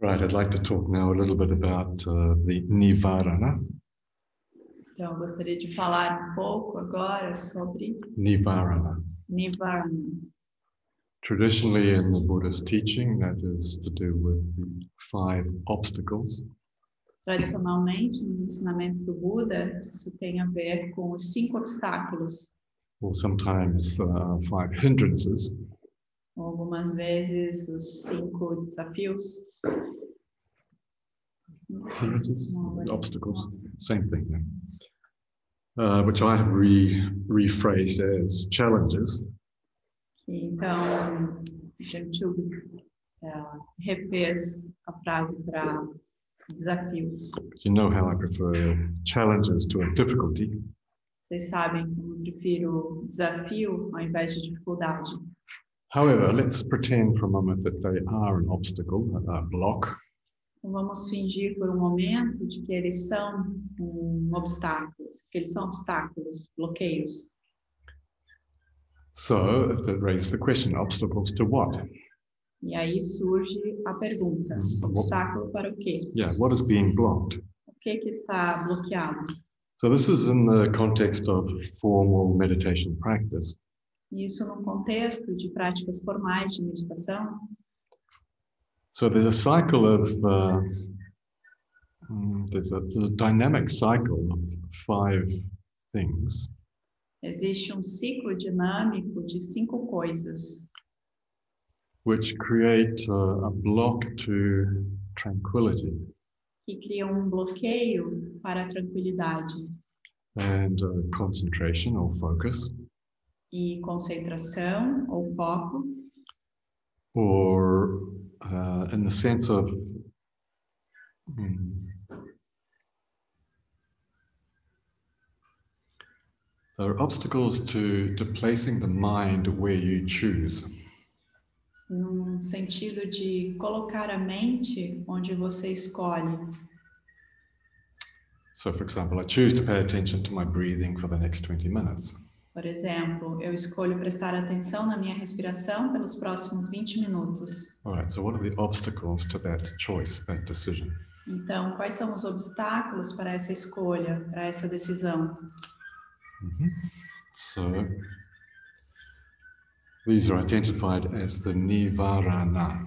Right, I'd like to talk now a little bit about uh, the Nivarana. Então, eu gostaria de falar um pouco agora sobre Nivarana. Nivarana. Traditionally, in the Buddha's teaching, that is to do with the five obstacles. Tradicionalmente, nos ensinamentos do Buda, isso tem a ver com os cinco obstáculos, or sometimes uh, five hindrances, algumas vezes os cinco desafios. Hindrances, obstacles, same thing. yeah. Uh, which I have re- rephrased as challenges. Então, Gentil eh, refez a frase para desafio. You know how I prefer challenges to a difficulty. Vocês sabem que eu prefiro desafio ao invés de dificuldade. However, let's pretend for a moment that they are an obstacle, a block, vamos fingir por um momento de que eles são um obstáculo, que eles são obstáculos, bloqueios. So that raises the question obstacles to what? E aí surge a pergunta: Uhum. obstáculo para o quê? Yeah, what is being blocked? O que que está bloqueado? So this is in the context of formal meditation practice. Isso no contexto de práticas formais de meditação. So there's a cycle of uh, mm, there's, a, there's a dynamic cycle of five things. Existe um ciclo dinâmico de cinco coisas. Which create uh, a block to tranquility. Que criam um bloqueio para a tranquilidade. And uh, concentration or focus, e concentração ou foco, or uh, in the sense of mm, there are obstacles to, to placing the mind where you choose. num sentido de colocar a mente onde você escolhe. So, for example, I choose to pay attention to my breathing for the next 20 minutes. Por exemplo, eu escolho prestar atenção na minha respiração pelos próximos 20 minutos. Right, so what are the obstacles to that choice, that decision? Então, quais são os obstáculos para essa escolha, para essa decisão? Mhm. So, these are identified as the Nivarana.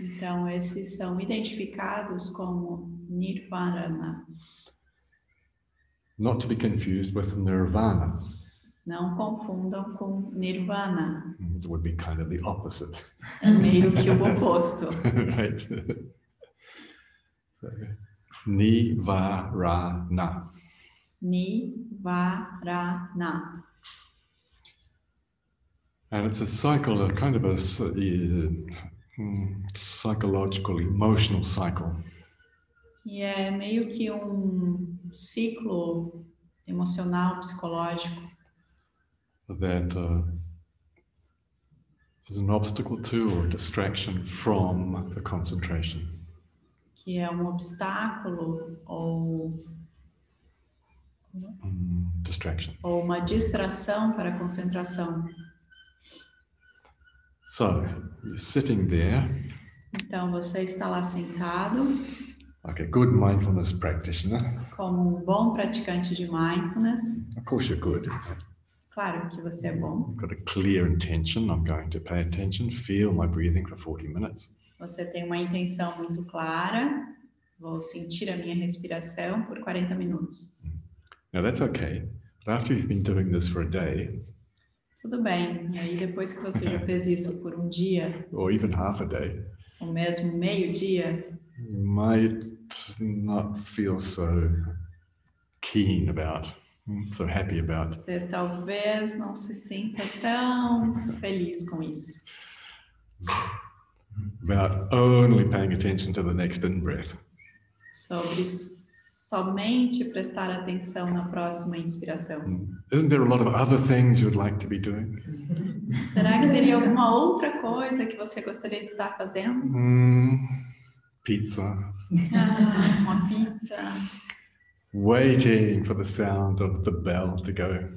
Então, esses são identificados como nirvana, not to be confused with nirvana. Não confundam com nirvana, It would be kind of the opposite. é meio que o oposto. right? so, Nivarana. Nivarana. And it's a cycle, a kind of a uh, mm, psychological, emotional cycle. E é meio que um ciclo emocional, psicológico, that uh, is an obstacle to or distraction from the concentration. que é um obstáculo ou, Mm, distraction. ou uma distração para a concentração. So you're sitting there Então, você está lá sentado, like a good mindfulness practitioner. como um bom praticante de mindfulness. Of course, you're good. Claro que você é bom. You've got a clear intention. I'm going to pay attention, feel my breathing for 40 minutes. Você tem uma intenção muito clara. Vou sentir a minha respiração por 40 minutos. Now that's okay. But after you've been doing this for a day Tudo bem. E aí, depois que você já fez isso por um dia, or even half a day, ou mesmo meio dia, you might not feel so keen about, mm, so happy about Você talvez não se sinta tão feliz com isso. about only paying attention to the next in breath. Sobre somente prestar atenção na próxima inspiração. Isn't there a lot of other things you'd like to be doing? Será que teria alguma outra coisa que você gostaria de estar fazendo? Mm, pizza, Ah, uma pizza, waiting for the sound of the bell to go.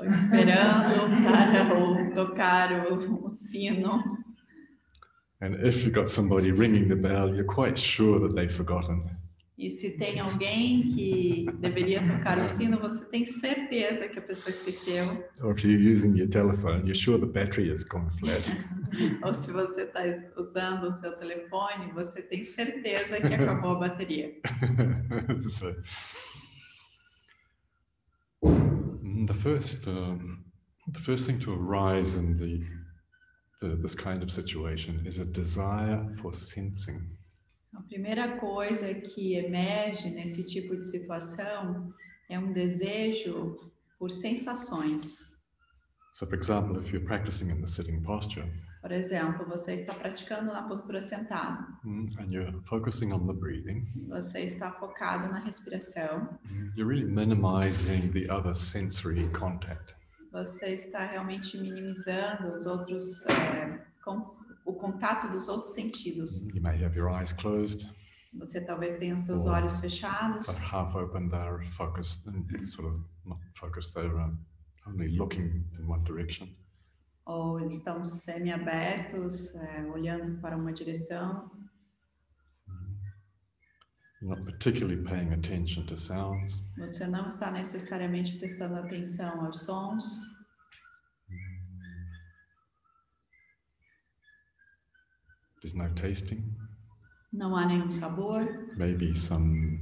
esperando para o, tocar o, o sino. And if you've got somebody ringing the bell, you're quite sure that they've forgotten. E se tem alguém que deveria tocar o sino, você tem certeza que a pessoa esqueceu. Or if you're using your telephone, you're sure the battery has gone flat. Ou se você está usando o seu telefone, você tem certeza que acabou a bateria. so, mm, the first, um, the first thing to arise in the, the this kind of situation is a desire for sensing. A primeira coisa que emerge nesse tipo de situação é um desejo por sensações. So, for example, if you're practicing in the sitting posture Por exemplo, você está praticando na postura sentada. mm, and you're focusing on the breathing, Você está focado na respiração. mm, you're really minimizing the other sensory contact. Você está realmente minimizando os outros, é, com- o contato dos outros sentidos. You may have your eyes closed, Você talvez tenha os seus olhos fechados, but half open. They're focused, sort of not focused. They're only looking in one direction. ou eles estão semi-abertos, é, olhando para uma direção. You're not particularly paying attention to sounds. Você não está necessariamente prestando atenção aos sons. There's no tasting, Não há nenhum sabor. maybe some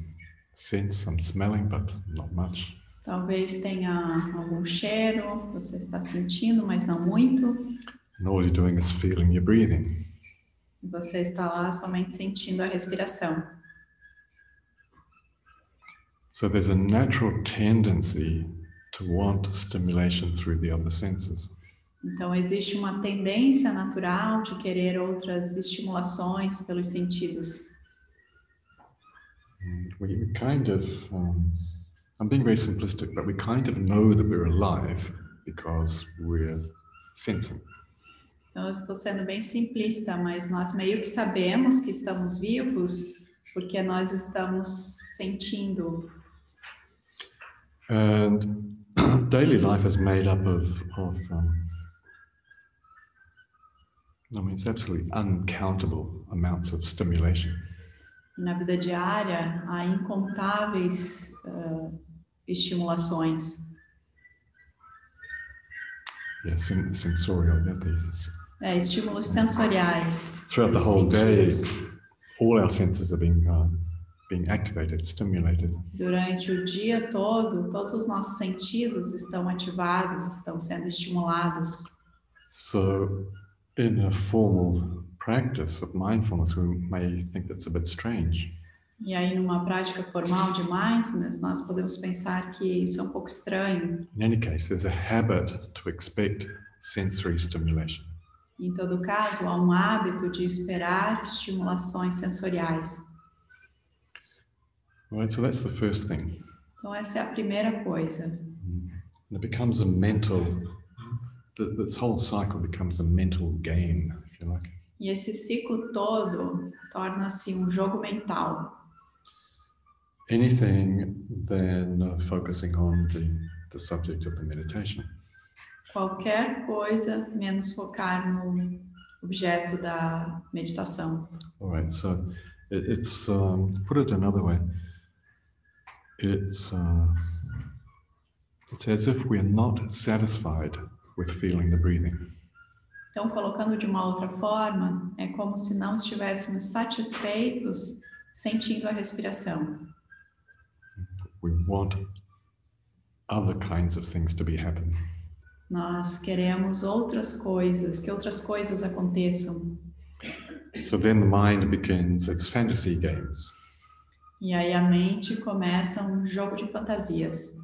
sense, some smelling, but not much. Talvez tenha algum cheiro, você está sentindo, mas não muito. And all you're doing is feeling your breathing. Você está lá somente sentindo a respiração. So there's a natural tendency to want stimulation through the other senses. Então, existe uma tendência natural de querer outras estimulações pelos sentidos. We kind of, um, I'm being very simplistic, but we kind of know that we're alive because we're sensing. Então, eu estou sendo bem simplista, mas nós meio que sabemos que estamos vivos porque nós estamos sentindo. And daily life is made up of, of um, I mean, it's absolutely uncountable amounts of stimulation. Na vida diária, há incontáveis ah, estimulações. Yeah, sen- sensorial. Yeah, these, É, estímulos sensoriais. throughout the whole day, all our senses are being uh, being activated, stimulated. Durante o dia todo, todos os nossos sentidos estão ativados, estão sendo estimulados. So, in a formal practice of mindfulness, we may think that's a bit strange. E aí, numa prática formal de mindfulness, nós podemos pensar que isso é um pouco estranho. In any case, there's a habit to expect sensory stimulation. Em todo caso, há um hábito de esperar estimulações sensoriais. Right, so that's the first thing. Então, essa é a primeira coisa. And it becomes a mental, th- this whole cycle becomes a mental game, if you like. E esse ciclo todo torna-se um jogo mental. Anything than uh, focusing on the, the subject of the meditation. Qualquer coisa menos focar no objeto da meditação. All right, so it, it's, um, put it another way, it's, uh, it's as if we're not satisfied with feeling the breathing. Então, colocando de uma outra forma, é como se não estivéssemos satisfeitos sentindo a respiração. We want other kinds of things to be happening. Nós queremos outras coisas, que outras coisas aconteçam. So then the mind begins its fantasy games. E aí a mente começa um jogo de fantasias.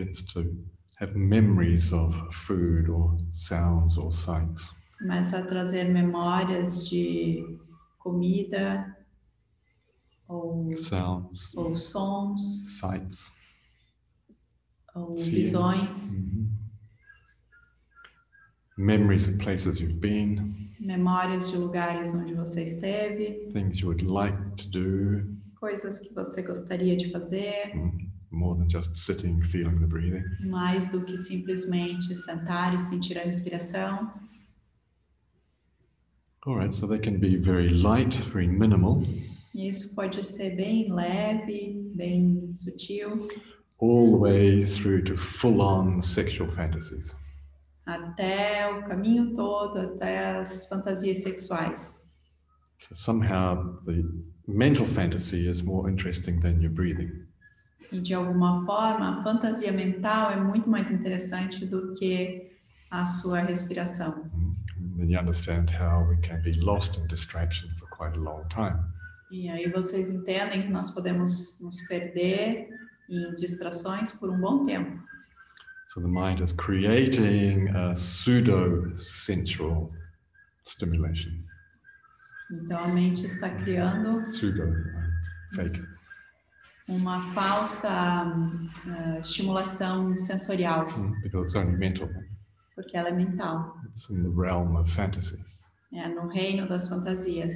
begins to have memories of food or sounds or sights. Começa a trazer memórias de comida ou, Sounds, ou sons. Sights. ou Sim. visões, Memories of places you've been, memórias de lugares onde você esteve, things you would like to do, coisas que você gostaria de fazer, mm, more than just sitting, feeling the breathing. mais do que simplesmente sentar e sentir a respiração. All right, so they can be very light, very minimal, isso pode ser bem leve, bem sutil, all the way through to full on sexual fantasies. até o caminho todo, até as fantasias sexuais. So somehow the mental fantasy is more interesting than your breathing. E de alguma forma, a fantasia mental é muito mais interessante do que a sua respiração. And then you understand how we can be lost in distraction for quite a long time. E aí vocês entendem que nós podemos nos perder em distrações por um bom tempo. So the mind is creating a pseudo sensual stimulation, Então a mente está criando pseudo fake. Uma falsa eh, estimulação sensorial, Mm, because it's only mental. porque ela é mental. It's in the realm of fantasy. É no reino das fantasias.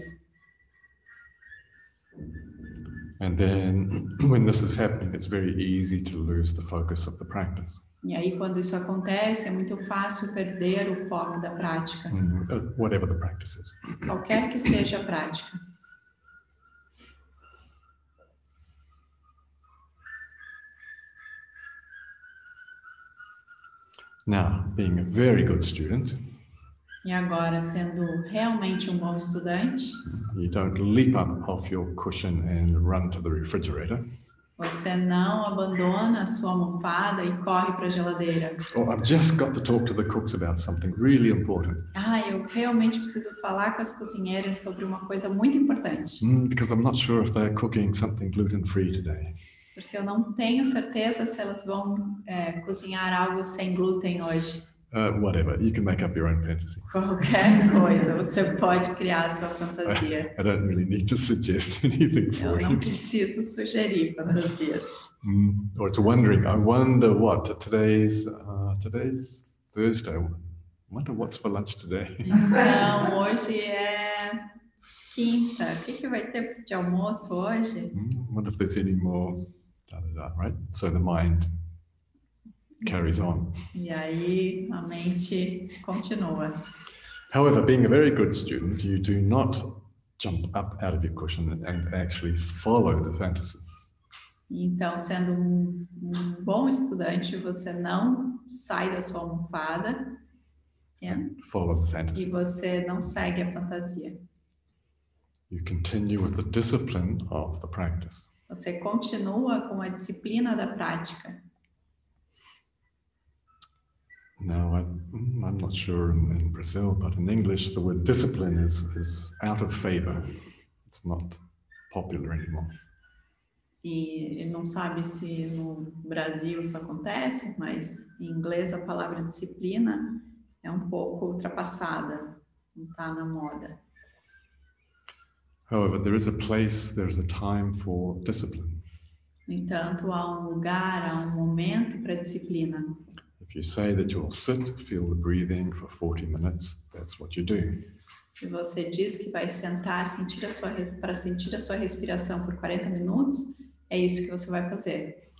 And then when this is happening, it's very easy to lose the focus of the practice. E aí, quando isso acontece, é muito fácil perder o foco da prática, Mm, uh, whatever the practice is. qualquer que seja a prática. Now, being a very good student, E agora, sendo realmente um bom estudante, you don't leap up off your cushion and run to the refrigerator. você não abandona a sua almofada e corre para a geladeira. Oh, I've just got to talk to the cooks about something really important Ah, eu realmente preciso falar com as cozinheiras sobre uma coisa muito importante, Mm, because I'm not sure if they're cooking something gluten free today. Porque eu não tenho certeza se elas vão é, cozinhar algo sem glúten hoje. Uh, whatever, you can make up your own fantasy. Qualquer coisa, você pode criar a sua fantasia. I don't really need to suggest anything Eu for não you. preciso sugerir fantasias. Mm, or it's wondering, I wonder what today's uh, today's Thursday. I wonder what's for lunch today. Então, hoje é quinta. O que, que vai ter de almoço hoje? Mm, wonder if there's any more. Da, da, da, right? So the mind carries on. E aí a mente continua. However, being a very good student, you do not jump up out of your cushion and, actually follow the fantasy. Então, sendo um, um bom estudante, você não sai da sua almofada é, Follow the e fantasy. você não segue a fantasia. You continue with the discipline of the practice. Você continua com a disciplina da prática. Now, I, I'm not sure in, in Brazil, but in English, the word discipline is, is out of favor. It's not popular anymore. E não sabe se no Brasil isso acontece, mas em inglês a palavra disciplina é um pouco ultrapassada, não está na moda. However, there is a place, there's a time for discipline. No entanto, há um lugar, há um momento para disciplina. If you say that you'll sit, feel the breathing for 40 minutes, that's what you do. Se você diz que vai sentar sentir a sua para sentir a sua respiração por 40 minutos, é isso que você vai fazer.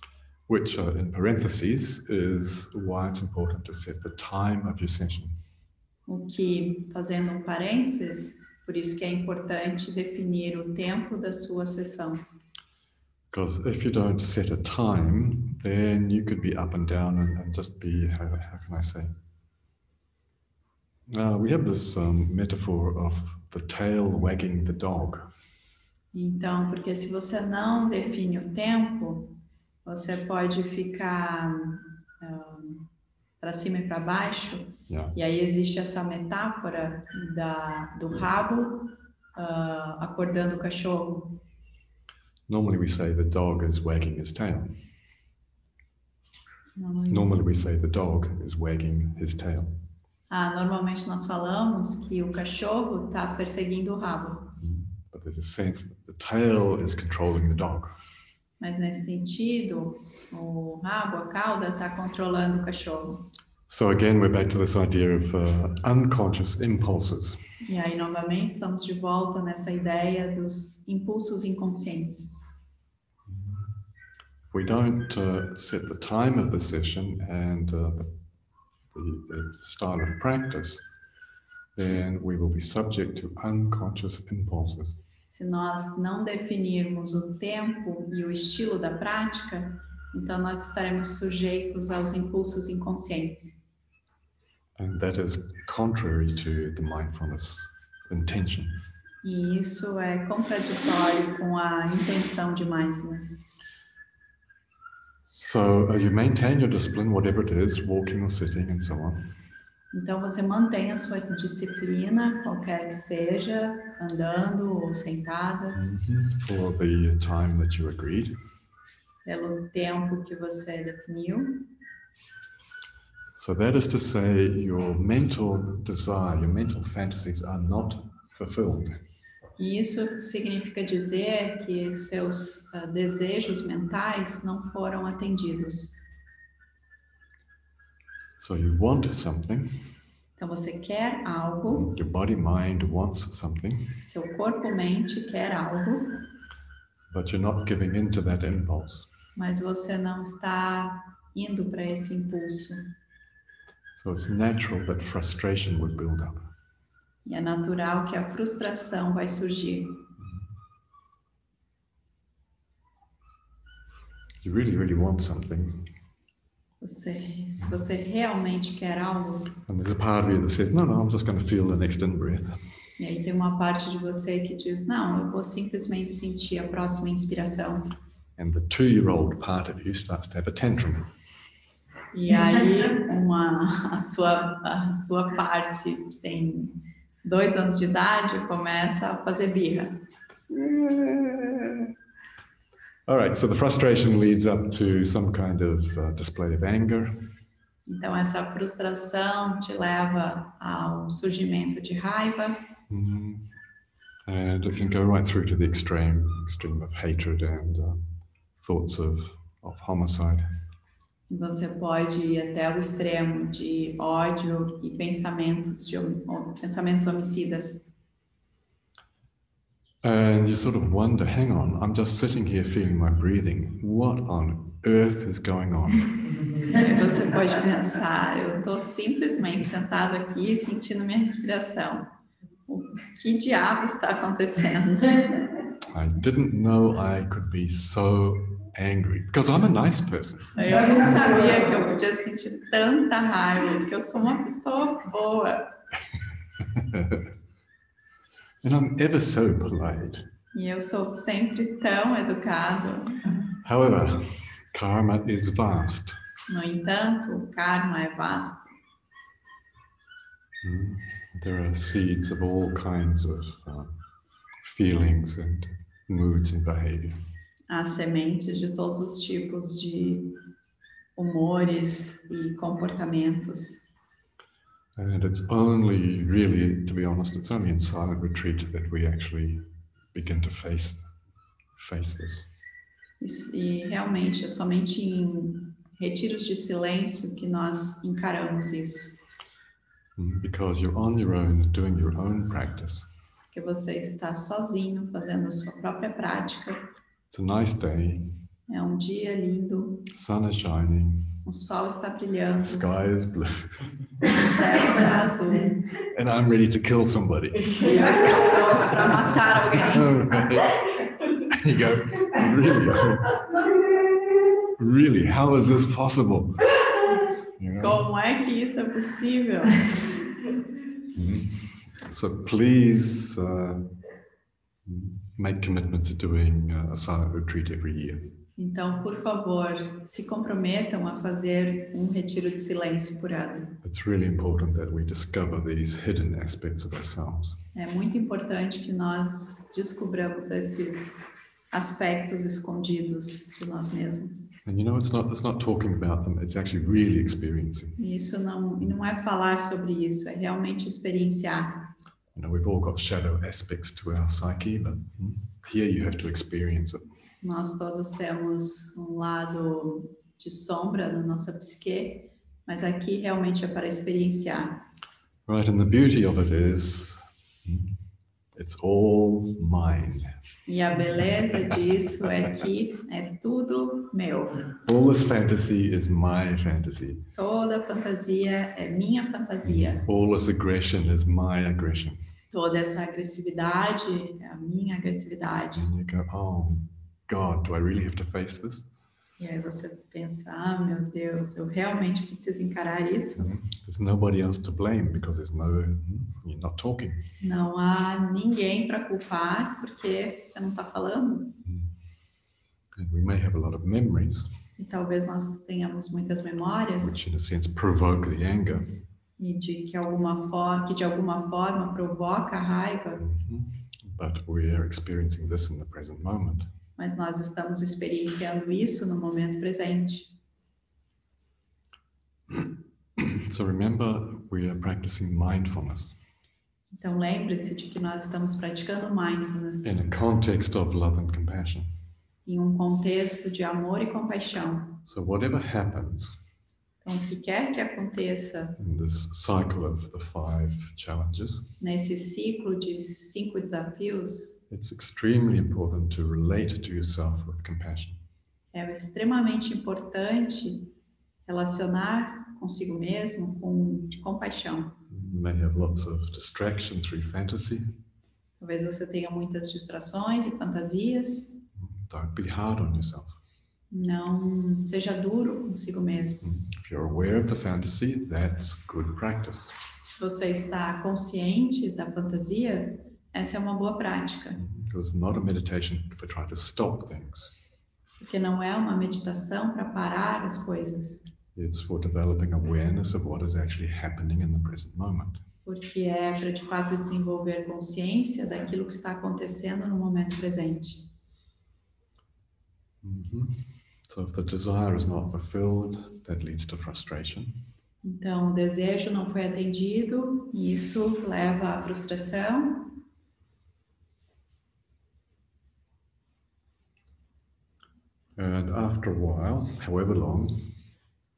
Which, uh, in parentheses, is why it's important to set the time of your session. O que, fazendo um parênteses, por isso que é importante definir o tempo da sua sessão. Because if you don't set a time, then you could be up and down and, and just be, how, how can I say? Uh, we have this um, metaphor of the tail wagging the dog. Então, porque se você não define o tempo, você pode ficar para cima e para baixo, Yeah. e aí existe essa metáfora da, do rabo ah, acordando o cachorro. Normally we say the dog is wagging his tail. Normally we say the dog is wagging his tail. Ah, normalmente nós falamos que o cachorro está perseguindo o rabo, But there's a sense that the tail is controlling the dog. mas nesse sentido, o rabo, a cauda, está controlando o cachorro. So again, we're back to this idea of uh, unconscious impulses. E aí, novamente, estamos de volta nessa ideia dos impulsos inconscientes. If we don't uh, set the time of the session and uh, the, the, style of practice, then we will be subject to unconscious impulses. Se nós não definirmos o tempo e o estilo da prática, então nós estaremos sujeitos aos impulsos inconscientes. And that is contrary to the mindfulness intention. E isso é contraditório com a intenção de mindfulness. So uh, you maintain your discipline, whatever it is, walking or sitting and so on. Então você mantém a sua disciplina, qualquer que seja, andando ou sentada, Mhm. For the time that you agreed. Pelo tempo que você definiu. So that is to say, your mental desire, your mental fantasies are not fulfilled. Isso significa dizer que seus ah, desejos mentais não foram atendidos. So you want something, Então você quer algo, your body mind wants something, seu corpo-mente quer algo, but you're not giving in to that impulse. Mas você não está indo para esse impulso. So it's natural that frustration would build up. E é natural que a frustração vai surgir. You really, really want something, Você, se você realmente quer algo, and there's a part of you that says, no, no, I'm just going to feel the next in breath. e aí tem uma parte de você que diz: Não, eu vou simplesmente sentir a próxima inspiração. And the two year old part of you starts to have a tantrum. E aí uma, a, sua, a sua parte tem dois anos de idade começa a fazer birra. All right, so the frustration leads up to some kind of uh, display of anger. Então essa frustração te leva ao surgimento de raiva Mhm. And it can go right through to the extreme, extreme of hatred and uh, thoughts of, of homicide. você pode ir até o extremo de ódio e pensamentos de pensamentos homicidas. And you sort of wonder, hang on, I'm just sitting here feeling my breathing. What on earth is going on? Você pode pensar, eu estou simplesmente sentado aqui sentindo minha respiração. O que diabo está acontecendo? I didn't know I could be so angry because I'm a nice person. Eu não sabia que eu podia sentir tanta raiva, porque eu sou uma pessoa boa. and I'm ever so polite. E eu sou sempre tão educado. However, karma is vast. No entanto, o karma é vasto. Mm. There are seeds of all kinds of uh, feelings and moods and behavior. Há sementes de todos os tipos de humores e comportamentos. And it's only really, to be honest, it's only in silent retreat that we actually begin to face face this. E, realmente é somente em retiros de silêncio que nós encaramos isso. Mm, Because you're on your own, doing your own practice. Porque você está sozinho fazendo a sua própria prática. It's a nice day, É um dia lindo, sun is shining, o sol está brilhando, sky is blue, o céu está azul. and I'm ready to kill somebody. E eu estou pronto para matar alguém. Right. you go, really? Really? How is this possible? You know? Como é que isso é possível? Mhm. So please uh, make commitment to doing a silent retreat every year. Então, por favor, se comprometam a fazer um retiro de silêncio por ano. It's really important that we discover these hidden aspects of ourselves. É muito importante que nós descubramos esses aspectos escondidos de nós mesmos. And you know, it's not it's not talking about them; it's actually really experiencing. Isso não, não é falar sobre isso, é realmente experienciar. You know, we've all got shadow aspects to our psyche, but mm, here you have to experience it. Nós todos temos um lado de sombra na nossa psique, mas aqui realmente é para experienciar. Right, and the beauty of it is mm, It's all mine. E a beleza disso é que é tudo meu. All this fantasy is my fantasy. Toda fantasia é minha fantasia. All this aggression is my aggression. Toda essa agressividade é a minha agressividade. And you go, oh, God, do I really have to face this? E aí você pensa, ah, meu Deus, eu realmente preciso encarar isso? There's nobody else to blame because there's no, you're not talking. Não há ninguém para culpar porque você não está falando. And we may have a lot of memories, E talvez nós tenhamos muitas memórias which in a sense provoke the anger. e de que alguma forma, que de alguma forma provoca a raiva, Mhm. But we are experiencing this in the present moment. Mas nós estamos experienciando isso no momento presente. So remember, we are practicing mindfulness Então lembre-se de que nós estamos praticando mindfulness in a context of love and compassion. em um contexto de amor e compaixão. So whatever happens Então, o que quer que aconteça in this cycle of the five challenges, nesse ciclo de cinco desafios, it's extremely important to relate to yourself with compassion. é extremamente importante relacionar-se consigo mesmo com compaixão. You may have lots of distraction through fantasy. Talvez você tenha muitas distrações e fantasias. Don't be hard on yourself. Não seja duro consigo mesmo. If you're aware of the fantasy, that's good practice. Se você está consciente da fantasia, essa é uma boa prática, it's not a meditation for trying to stop things. porque não é uma meditação para parar as coisas, It's for developing awareness of what is actually happening in the present moment. porque é para de fato desenvolver consciência daquilo que está acontecendo no momento presente. Mhm. So if the desire is not fulfilled, that leads to frustration. Então, o desejo não foi atendido e isso leva à frustração. And after a while, however long,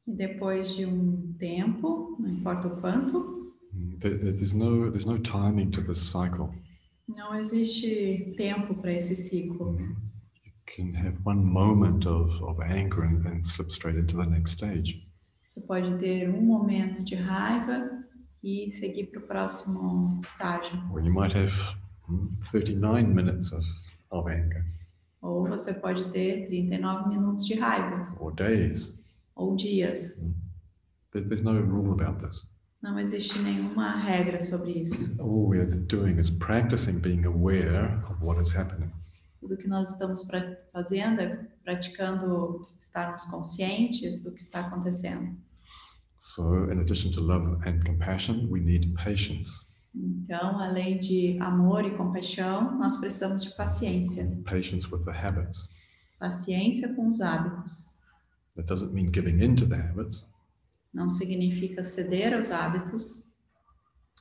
E depois de um tempo, não importa o quanto, mm, there, there- there's no there's no timing to this cycle. não existe tempo para esse ciclo. Mhm. You can have one moment of, of anger and then slip straight into the next stage. Você pode ter um momento de raiva e seguir para o próximo estágio. Or you might have mm, 39 minutes of, of anger, Ou você pode ter 39 minutos de raiva, or days. ou dias. There's, there's no rule about this. Não existe nenhuma regra sobre isso. All we're doing is practicing being aware of what is happening. Tudo que nós estamos fazendo é praticando estarmos conscientes do que está acontecendo. So, in addition to love and compassion, we need patience. Então, além de amor e compaixão, nós precisamos de paciência. Patience with the habits. Paciência com os hábitos. That doesn't mean giving in to the habits, Não significa ceder aos hábitos,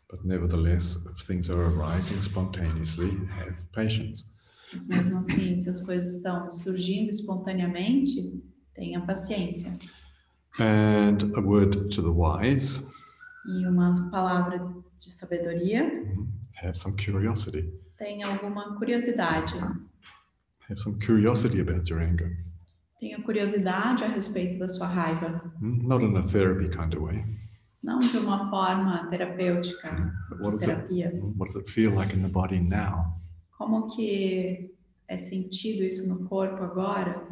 but nevertheless, if things are arising spontaneously, have patience. Mas mesmo assim, se as coisas estão surgindo espontaneamente, tenha paciência. And a word to the wise E uma palavra de sabedoria, mhm, have some curiosity. tenha alguma curiosidade. Have some curiosity about your anger. Tenha curiosidade a respeito da sua raiva. Mm, Not in a therapy kind of way. Não de uma forma terapêutica, But what does it, terapia. what does it feel like in the body now? Como que é sentido isso no corpo agora?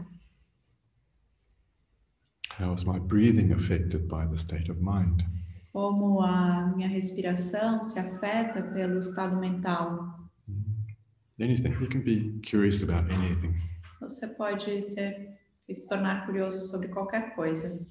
How is my breathing affected by the state of mind? Como a minha respiração se afeta pelo estado mental? Anything. You can be curious about anything. Você pode ser, se tornar curioso sobre qualquer coisa.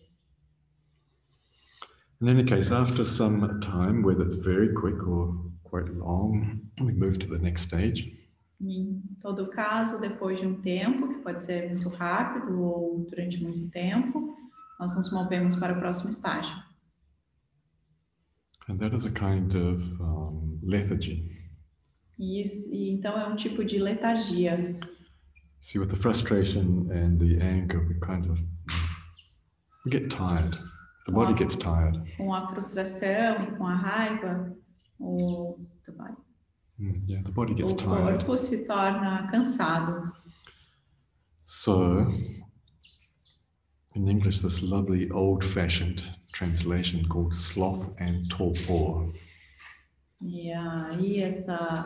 In any case, after some time, whether it's very quick or quite long, we move to the next stage. Em todo caso, depois de um tempo, que pode ser muito rápido ou durante muito tempo, nós nos movemos para o próximo estágio. And that is a kind of um, lethargy. Isso, e então é um tipo de letargia. See, with the frustration and the anger, we kind of we get tired. The body gets tired. Com a frustração e com a raiva, o trabalho. Mm, yeah, the body gets o tired. corpo se torna cansado. So, in English, this lovely old fashioned translation called sloth and torpor. E aí essa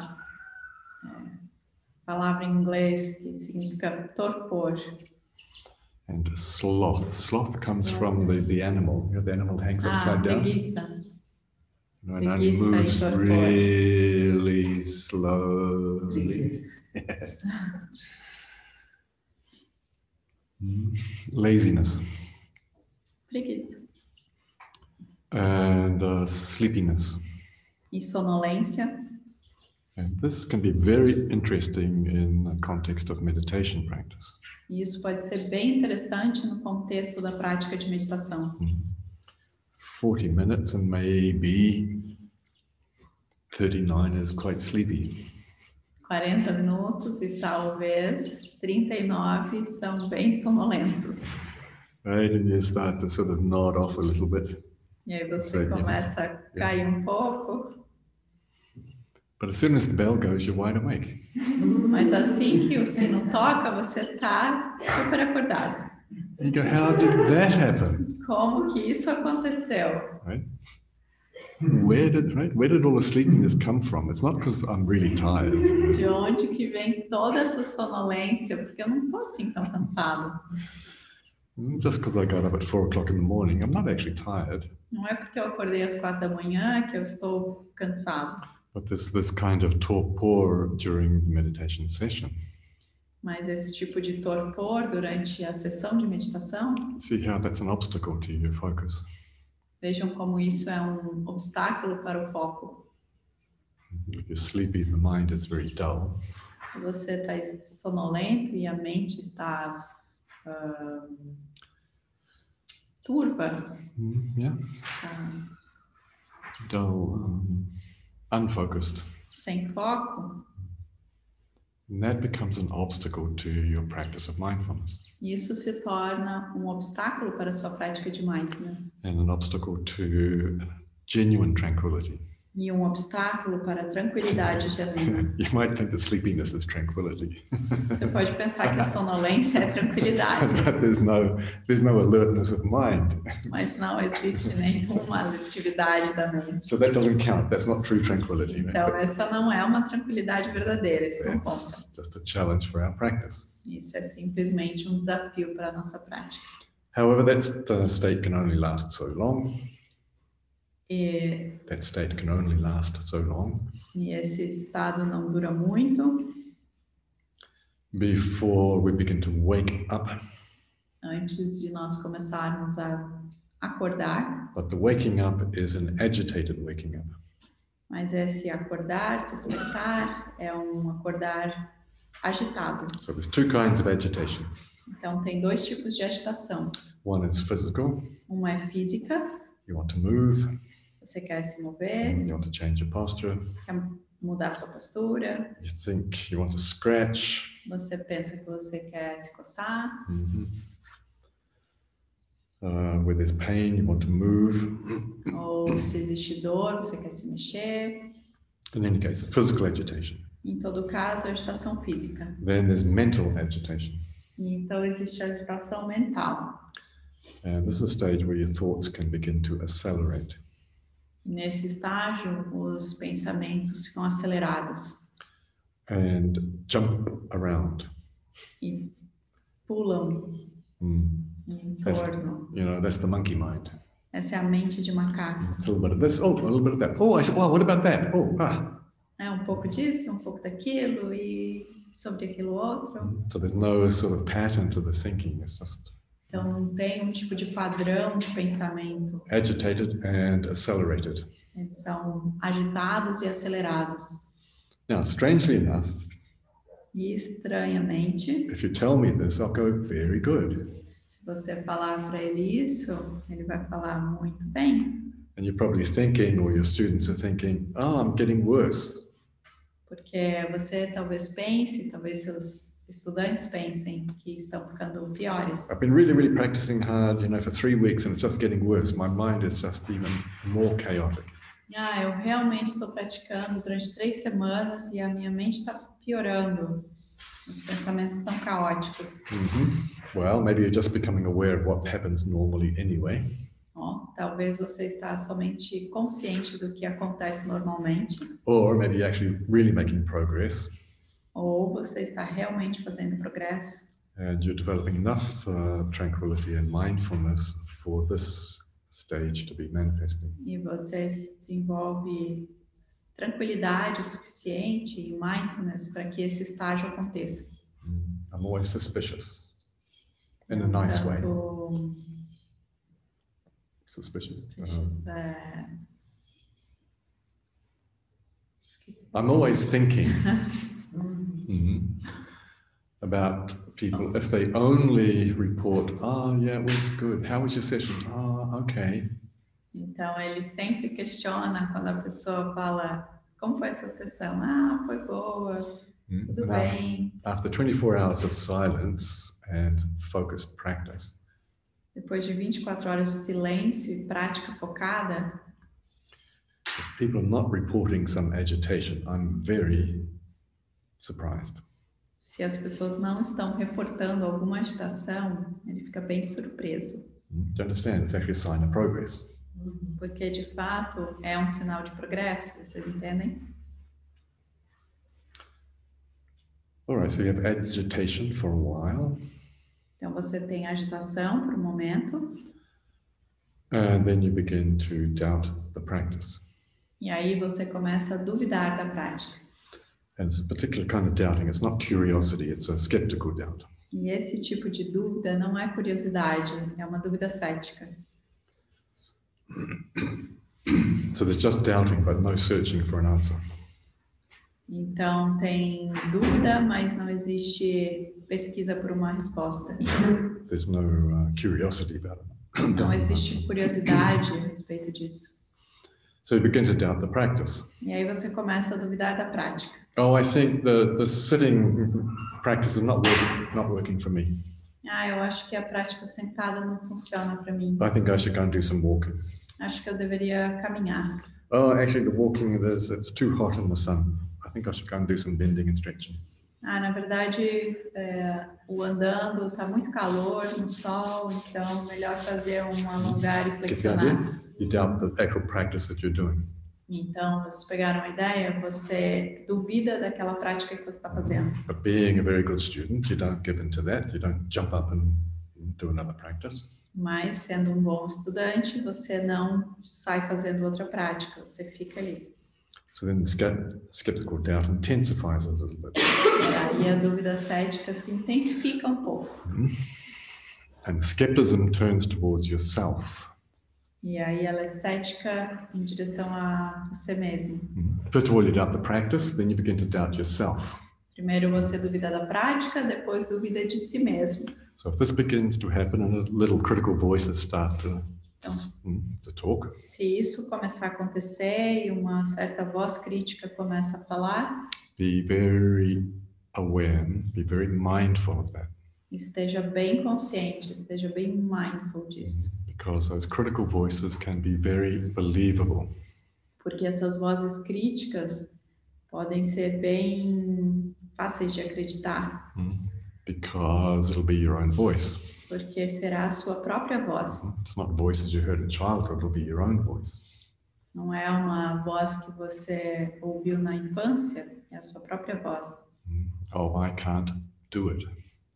palavra em inglês que significa torpor. And sloth. Sloth comes from the, the animal. The animal hangs Ah, upside down preguiça. And e moves really slowly. Mm. Laziness Preguiça. and uh, sleepiness. And this can be very interesting in the context of meditation practice. Isso pode ser bem interessante no contexto da prática de meditação. 40 minutes and maybe 39 is quite sleepy. 40 minutos e talvez 39 são bem sonolentos. Right? And you start to sort of nod off a little bit. E aí você Sei, começa a cair um pouco, But as soon as the bell goes, you're wide awake. mas assim que o sino toca, você tá super acordado. You go, how did that happen? Como que isso aconteceu? Right? Where did right? Where did all the sleepiness come from? It's not because I'm really tired. De onde que vem toda essa sonolência? Porque eu não tô assim tão cansado. Mm, Just because I got up at four o'clock in the morning, I'm not actually tired. Não é porque eu acordei às quatro da manhã que eu estou cansado. But there's this kind of torpor during the meditation session. Mas esse tipo de torpor durante a sessão de meditação, See how that's an obstacle to your focus. Vejam como isso é um obstáculo para o foco. If you're sleepy, the mind is very dull. Se você está sonolento e a mente está ah, turva, Mm, yeah, tá dull, um, unfocused. sem foco, And that becomes an obstacle to your practice of mindfulness isso se torna um obstáculo para a sua prática de mindfulness and an obstacle to genuine tranquility. E um obstáculo para a tranquilidade you might think that sleepiness is tranquility, Você pode pensar que a sonolência é tranquilidade, but there's no there's no alertness of mind. mas não existe nenhuma atividade da mente. So that doesn't count. That's not true tranquility. Então, essa não é uma tranquilidade verdadeira, isso não conta. Just a challenge for our practice. Isso é simplesmente um desafio para a nossa prática. However, that uh, state can only last so long. E, That state can only last so long e esse estado não dura muito before we begin to wake up. antes de nós começarmos a acordar, But the waking up is an agitated waking up. mas esse acordar, despertar, é um acordar agitado. So there's two kinds of agitation. Então, tem dois tipos de agitação. One is physical. Uma é física, You want to move. Você quer se mover, You want to change your posture. quer mudar sua postura, You think you want to scratch. você pensa que você quer se coçar, Mhm. Uh, where there's pain, you want to move. ou se existe dor, você quer se mexer. In any case, physical agitation. Em todo caso, agitação física. Then there's mental agitation. Então, existe agitação mental. And this is a stage where your thoughts can begin to accelerate. Nesse estágio, os pensamentos ficam acelerados and jump around. e pulam Mm. em torno. You know, that's the monkey mind. Essa é a mente de macaco. A little bit of this, oh, a little bit of that. Oh, I said, well, what about that? Oh, ah. É um pouco disso, um pouco daquilo e sobre aquilo outro. So there's no sort of pattern to the thinking. It's just Então, não tem um tipo de padrão de pensamento. agitated and accelerated. Eles são agitados e acelerados. Now, strangely enough, E estranhamente, if you tell me this, I'll go, very good. se você falar para ele isso, ele vai falar muito bem, And you're probably thinking, or your students are thinking, oh, I'm getting worse. porque você talvez pense, talvez seus estudantes pensem que estão ficando piores. I've been really, really practicing hard, you know, for three weeks and it's just getting worse. My mind is just even more chaotic. Ah, eu realmente estou praticando durante três semanas e a minha mente está piorando. Os pensamentos estão caóticos. Mhm. Well, maybe you're just becoming aware of what happens normally anyway. Ó, talvez você está somente consciente do que acontece normalmente, Or maybe you're actually really making progress ou você está realmente fazendo progresso and you're developing enough uh, tranquility and mindfulness for this stage to be manifesting. e você desenvolve tranquilidade o suficiente e mindfulness para que esse estágio aconteça. Mm. I'm always suspicious in a nice way. Suspicious. Uh, é. I'm always thinking Hum, mhm, about people if they only report, oh, yeah, it was good. How was your session? Oh, okay. Então ele sempre questiona quando a pessoa fala como foi a sua sessão? Ah, foi boa, Mm. tudo And bem. after 24 hours of silence and focused practice, Depois de 24 horas de silêncio e prática focada, if people are not reporting some agitation, I'm very surprised. se as pessoas não estão reportando alguma agitação, ele fica bem surpreso, Mm. Do you understand? It's actually a sign of progress. porque de fato é um sinal de progresso, vocês entendem? All right, so you have agitation for a while, Então você tem agitação por um momento, and then you begin to doubt the practice. e aí você começa a duvidar da prática. And it's a particular kind of doubting. It's not curiosity, it's a skeptical doubt. E esse tipo de dúvida não é curiosidade, é uma dúvida cética. So there's just doubting, but no searching for an answer. Então tem dúvida, mas não existe pesquisa por uma resposta. There's no uh, curiosity about it. Não existe curiosidade a respeito disso. So you begin to doubt the practice. E aí você começa a duvidar da prática. Oh, I think the, the sitting practice is not working, not working for me. Ah, eu acho que a prática sentada não funciona para mim. I think I should go and do some walking. Acho que eu deveria caminhar. Oh, actually, the walking, there's, it's too hot in the sun. I think I should go and do some bending and stretching. Ah, na verdade, é, o andando tá muito calor no sol, então melhor fazer um alongar e flexionar. You doubt the actual practice that you're doing. Então, vocês pegaram a ideia, você duvida daquela prática que você está fazendo. But being a very good student, you don't give in to that. You don't jump up and do another practice. Mas, sendo um bom estudante, você não sai fazendo outra prática, você fica ali. So then the skept- skeptical doubt intensifies a little bit. E aí a dúvida cética se intensifica um pouco. And skepticism turns towards yourself. E aí ela é cética em direção a você mesmo. First of all, you doubt the practice, then you begin to doubt yourself. Primeiro você duvida da prática, depois duvida de si mesmo. So if this begins to happen and little critical voices start to, mm, to talk, Se isso começar a acontecer e uma certa voz crítica começa a falar, be very aware, be very mindful of that. esteja bem consciente, esteja bem mindful disso. Because those critical voices can be very believable. Porque essas vozes críticas podem ser bem fáceis de acreditar, mm, Because it'll be your own voice. porque será a sua própria voz. It's not voices you heard in childhood, it'll be your own voice. Não é uma voz que você ouviu na infância, é a sua própria voz. Mm, Oh, I can't do it.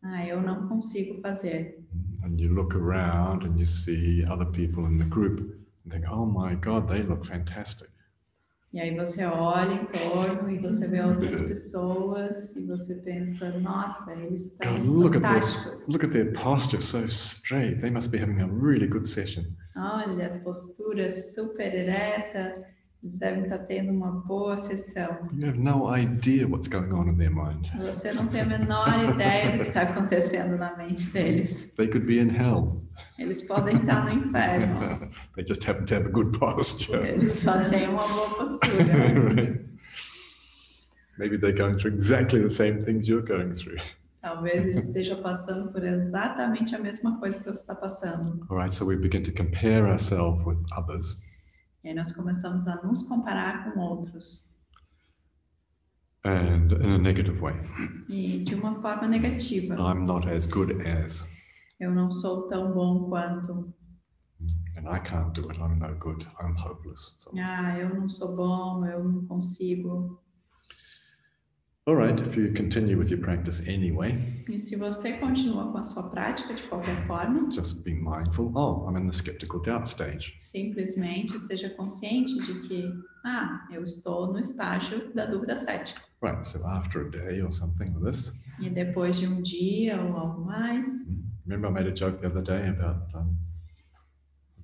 Ah, eu não consigo fazer. And you look around and you see other people in the group and think, oh my God, they look fantastic. E aí você olha em torno e você vê outras pessoas e você pensa, nossa, eles estão God, look at fantásticos. this. Look at their posture so straight. They must be having a really good session. Olha, postura super ereta, eles devem estar tendo uma boa sessão. You have no idea what's going on in their mind. Você não tem a menor ideia do que está acontecendo na mente deles. They could be in hell. Eles podem estar no inferno. they just happen to have a good posture. Eles só têm uma boa postura. right? Maybe they're going through exactly the same things you're going through. Talvez ele esteja passando por exatamente a mesma coisa que você está passando. All right, so we begin to compare ourselves with others. E aí nós começamos a nos comparar com outros. and in a negative way. E de uma forma negativa. I'm not as good as, Eu não sou tão bom quanto. and I can't do it. I'm no good. I'm hopeless. So, Ah, eu não sou bom, eu não consigo. All right, if you continue with your practice anyway, E se você continua com a sua prática de qualquer forma, just be mindful. Oh, I'm in the skeptical doubt stage. simplesmente esteja consciente de que, ah, eu estou no estágio da dúvida cética. Right. So after a day or something with this, E depois de um dia ou algo mais, remember I made a joke the other day about um,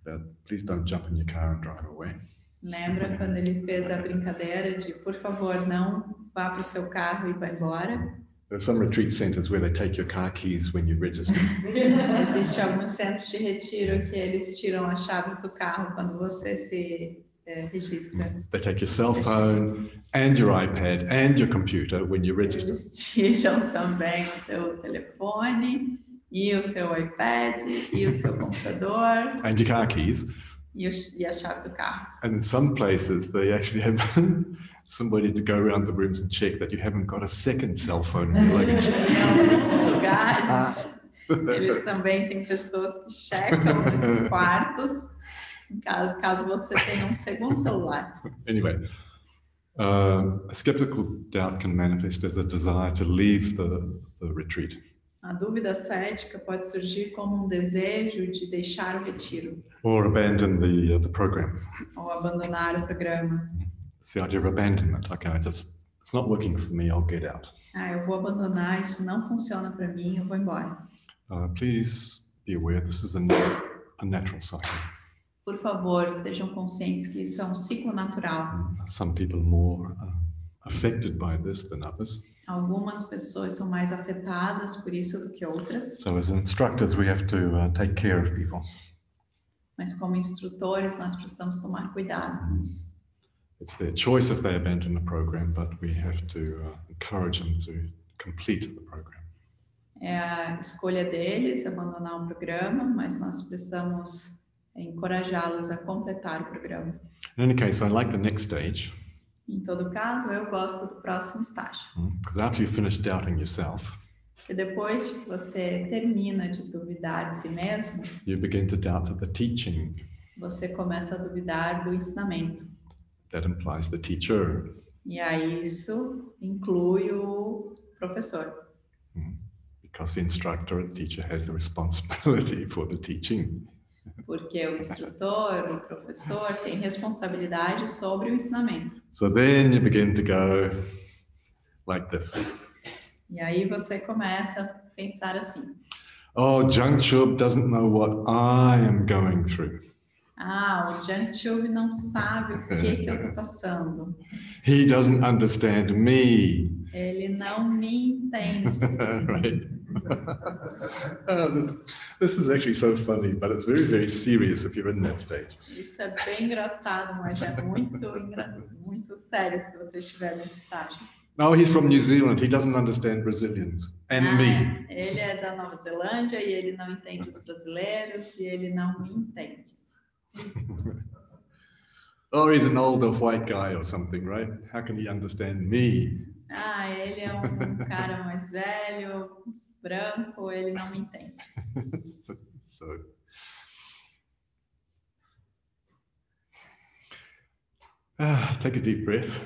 about please don't jump in your car and drive away. Lembra quando ele fez a brincadeira de, por favor, não vá para o seu carro e vá embora? There are some retreat centers where they take your car keys when you register. Existe alguns centros de retiro que eles tiram as chaves do carro quando você se eh, registra. They take your cell phone and your iPad and your computer when you register. Eles tiram também o seu telefone e o seu iPad e o seu computador and your car keys. Chave do carro. And in some places, they actually have somebody to go around the rooms and check that you haven't got a second cell phone in your luggage. Lugares, eles também têm pessoas que checam os quartos caso, caso você tenha um segundo celular. anyway, uh, a skeptical doubt can manifest as a desire to leave the, the retreat A dúvida cética pode surgir como um desejo de deixar o retiro or abandon the, uh, the program. ou abandonar o programa. It's the idea of abandonment. Okay, I just it's not working for me. I'll get out. Ah, eu vou abandonar, isso não funciona para mim, eu vou embora. Uh, please be aware this is a, a natural cycle. Por favor, estejam conscientes que isso é um ciclo natural. Some people more uh, affected by this than others. Algumas pessoas são mais afetadas por isso do que outras, So, as instructors, we have to uh, take care of people. mas como instrutores nós precisamos tomar cuidado com isso. It's their choice if they abandon the program, but we have to uh, encourage them to complete the program. É a escolha deles abandonar o programa, mas nós precisamos encorajá-los a completar o programa. In any case, I like the next stage Em todo caso, eu gosto do próximo estágio. because after you finish doubting yourself, E depois que você termina de duvidar de si mesmo, you begin to doubt the teaching. você começa a duvidar do ensinamento. That implies the teacher. E aí isso inclui o professor, because the instructor and teacher has the responsibility for the teaching. porque o instrutor, o professor tem responsabilidade sobre o ensinamento. So then you begin to go like this. E aí você começa a pensar assim: Oh, Jungchub doesn't know what I am going through. ah, o Chub não sabe o que, que eu estou passando. He doesn't understand me. Ele não me entende. right? Oh, this, this is actually so funny, but it's very, very serious if you're in that stage. Isso é bem engraçado, mas é muito, muito sério se você estiver nesse estágio. No, he's from New Zealand. He doesn't understand Brazilians and Ah, me. Ele é da Nova Zelândia e ele não entende os brasileiros e ele não me entende. Or he's an older white guy or something, right? How can he understand me? Ah, ele é um cara mais velho, branco, ele não me entende. so ah, take a deep breath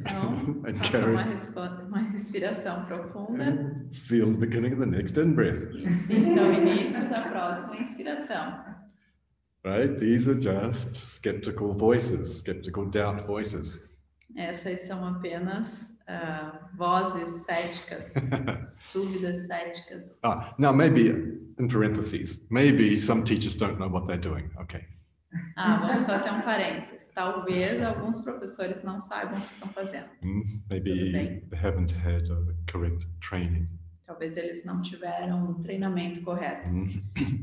Então, and faça uma, uma respiração profunda feel the beginning of the next in breath. e sinta o início da próxima inspiração. Right? These are just skeptical voices, skeptical doubt voices. Essas são apenas ah, vozes céticas, dúvidas céticas. ah, now maybe in parentheses, maybe some teachers don't know what they're doing. Okay. Ah, vamos fazer um parênteses. Talvez alguns professores não saibam o que estão fazendo. Mm, maybe they haven't had a correct training. Talvez eles não tiveram um treinamento correto. Mm,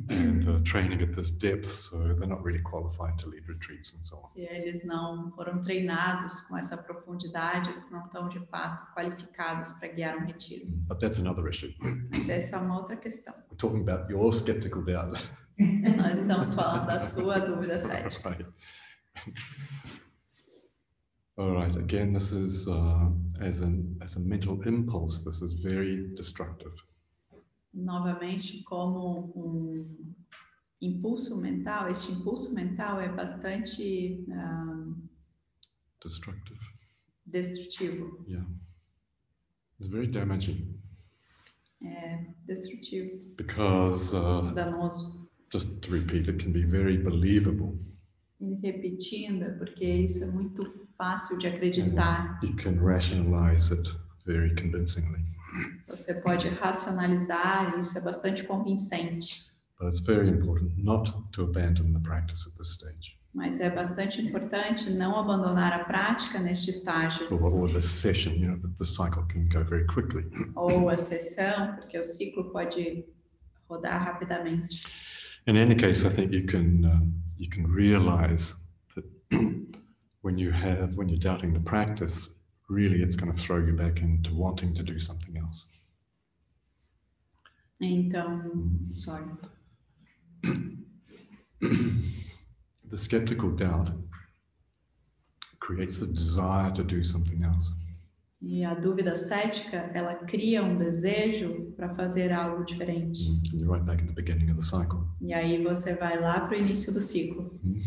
and uh, training at this depth, so they're not really qualified to lead retreats and so on. Se eles não foram treinados com essa profundidade, eles não estão de fato qualificados para guiar um retiro. But that's another issue. Mas essa é uma outra questão. We're talking about your skeptical doubt. Nós estamos falando da sua dúvida cética. right. All right. Again, this is uh, as an as a mental impulse. This is very destructive. Novamente, como um impulso mental, este impulso mental é bastante ah, Destructive. destrutivo. Yeah. It's very damaging É destrutivo, because uh, danoso. just to repeat, it can be very believable. E repetindo, porque isso é muito fácil de acreditar. You can rationalize it very convincingly, Você pode racionalizar, isso é bastante convincente. but it's very important not to abandon the practice at this stage Mas é bastante importante não abandonar a prática neste estágio, or, or this session. You know, that the cycle can go very quickly. ou a sessão, porque o ciclo pode rodar rapidamente. In any case, I think you can uh, you can realize that when you have when you're doubting the practice, really it's going to throw you back into wanting to do something else. Então, um, mm-hmm. sorry. The skeptical doubt creates the desire to do something else. E a dúvida cética, ela cria um desejo para fazer algo diferente. Mm-hmm. You're right back at the beginning of the cycle. E aí você vai lá para o início do ciclo. Mm-hmm.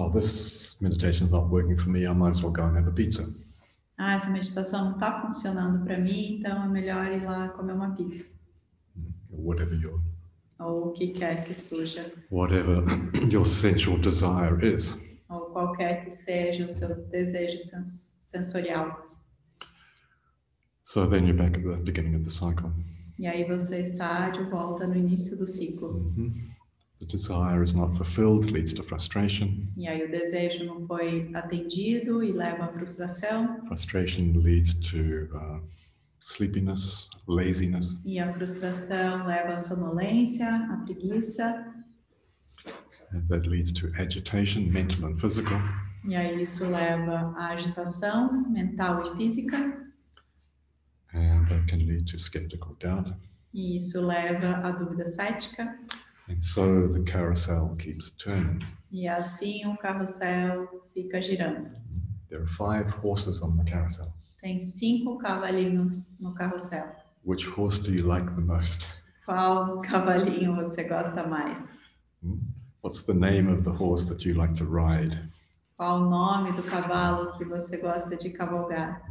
Well, this meditation is not working for me. I might as well go and have a pizza. Ah, essa meditação não está funcionando para mim, então é melhor ir lá comer uma pizza. Or whatever your Ou o que quer que surja, whatever your sensual desire is. ou qualquer que seja o seu desejo sens sensorial. So then you're back at the beginning of the cycle. E aí você está de volta no início do ciclo. Mhm. The desire is not fulfilled, leads to frustration. E aí o desejo não foi atendido e leva à frustração. Frustration leads to uh, sleepiness, laziness, E a frustração leva à sonolência, à preguiça. and that leads to agitation, mental and physical. E aí isso leva à agitação mental e física. And that can lead to skeptical doubt. E isso leva à dúvida cética. And so the carousel keeps turning. E assim o carrossel fica girando. There are five horses on the carousel. Tem cinco cavalinhos no carrossel. Which horse do you like the most? Qual cavalinho você gosta mais? Hmm? What's the name of the horse that you like to ride? Qual o nome do cavalo que você gosta de cavalgar?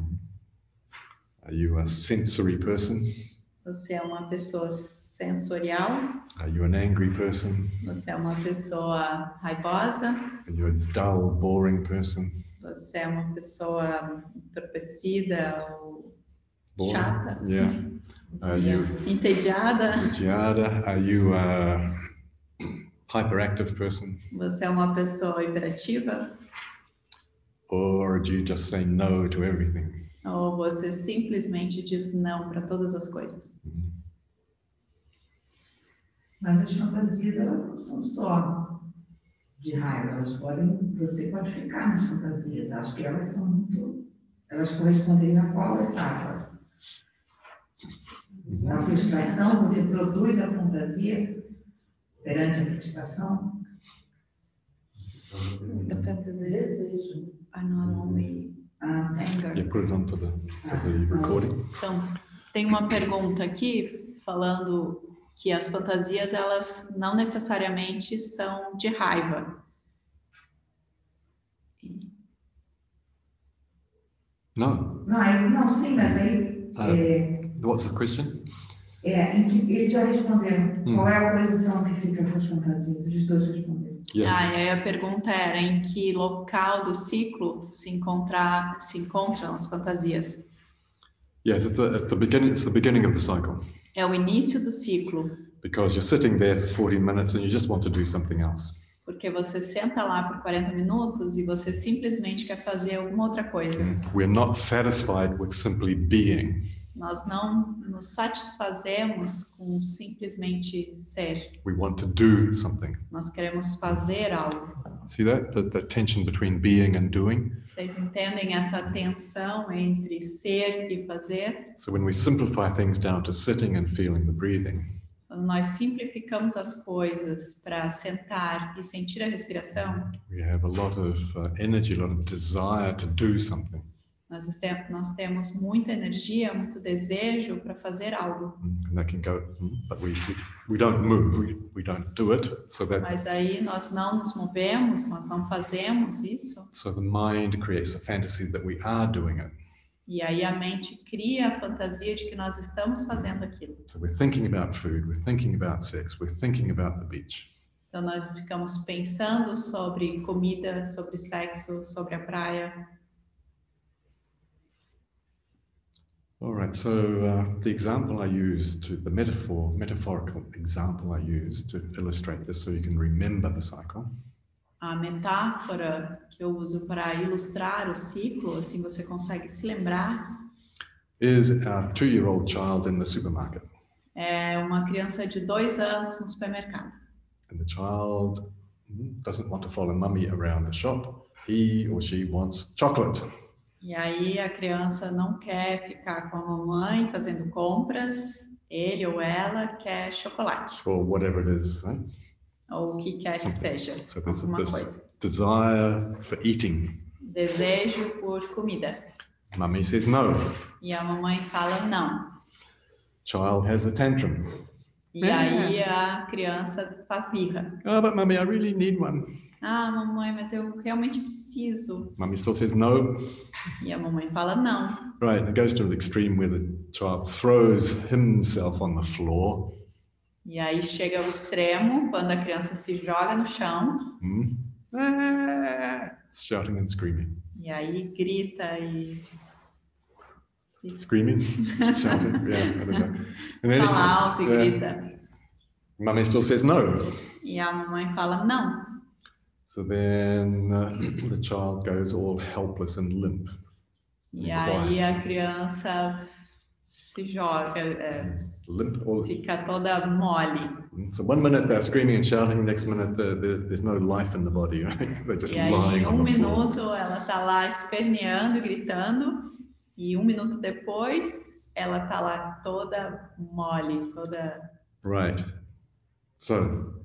Are you a sensory person? Você é uma pessoa sensorial? Are you an angry person? Você é uma pessoa raivosa? Are you a dull, boring person? Você é uma pessoa entorpecida ou Boring? chata? Yeah. Are you Entediada? Tiara? Are you a hyperactive person? Você é uma pessoa hiperativa? Or do you just say no to everything? Ou você simplesmente diz não para todas as coisas? Mas as fantasias, elas não são só de raiva, elas podem, você pode ficar nas fantasias. Acho que elas são muito, elas correspondem a qual etapa? Na frustração, você produz a fantasia perante a frustração? The fantasies are not only Ah, anger. Yeah, put it on for the, for the recording. Então, tem uma pergunta aqui falando que as fantasias elas não necessariamente são de raiva. No. não, aí, não, sim, mas aí Ah. é, What's the question? é, em que eles já responderam. Hum. Qual é a posição que fica essas fantasias? Eles dois responderam. Yes. Ah, e aí a pergunta era em que local do ciclo se encontrar se encontram as fantasias? Yes, at the, at the beginning, it's the beginning of the cycle É o início do ciclo, because you're sitting there for 40 minutes and you just want to do something else. porque você senta lá por 40 minutos e você simplesmente quer fazer alguma outra coisa. We're not satisfied with simply being. Nós não nos satisfazemos com simplesmente ser. We want to do something. Nós queremos fazer algo. See that? That, that tension between being and doing? Vocês entendem essa tensão entre ser e fazer? So when we simplify things down to sitting and feeling the breathing, Quando nós simplificamos as coisas para sentar e sentir a respiração, we have a lot of uh, energy, a lot of desire to do something. Nós, nós temos muita energia, muito desejo para fazer algo. And that can go, but we, we, we don't move, we, we don't do it. So that Mas aí nós não nos movemos, nós não fazemos isso. so the mind creates a fantasy that we are doing it. E aí a mente cria a fantasia de que nós estamos fazendo aquilo. So we're thinking about food, we're thinking about sex, we're thinking about the beach. Então nós ficamos pensando sobre comida, sobre sexo, sobre a praia. All right, so uh, the example I use to the metaphor, metaphorical example I use to illustrate this so you can remember the cycle A metáfora que eu uso para ilustrar o ciclo, assim você consegue se lembrar, is our two year old child in the supermarket. é uma criança de dois anos no supermercado. And the child doesn't want to follow mummy around the shop. He or she wants chocolate. E aí a criança não quer ficar com a mamãe fazendo compras, ele ou ela quer chocolate, or whatever it is. right? ou o que quer que Something. seja, So there's alguma this coisa. desire for eating. Desejo por comida. Mummy says no. E a mamãe fala não. Child has a tantrum. E aí a criança faz birra. Oh, but mummy, I really need one. Ah, mamãe, mas eu realmente preciso. Mummy still says no. E a mamãe fala não. Right, it goes to an extreme where the child throws himself on the floor. E aí chega ao extremo quando a criança se joga no chão Hmm? Ah, shouting and screaming. e aí grita e Screaming, shouting, yeah, I don't know. Fala alto e grita. mummy still says no. E a mamãe fala não. So then uh, the child goes all helpless and limp. E aí a criança se joga, é, Limp all fica toda mole. So one minute they're screaming and shouting, next minute the, the, there's no life in the body, right? They're just E aí, lying em on um the floor. ela tá lá esperneando, gritando, e um minuto depois, ela tá lá toda mole, toda. Right. So,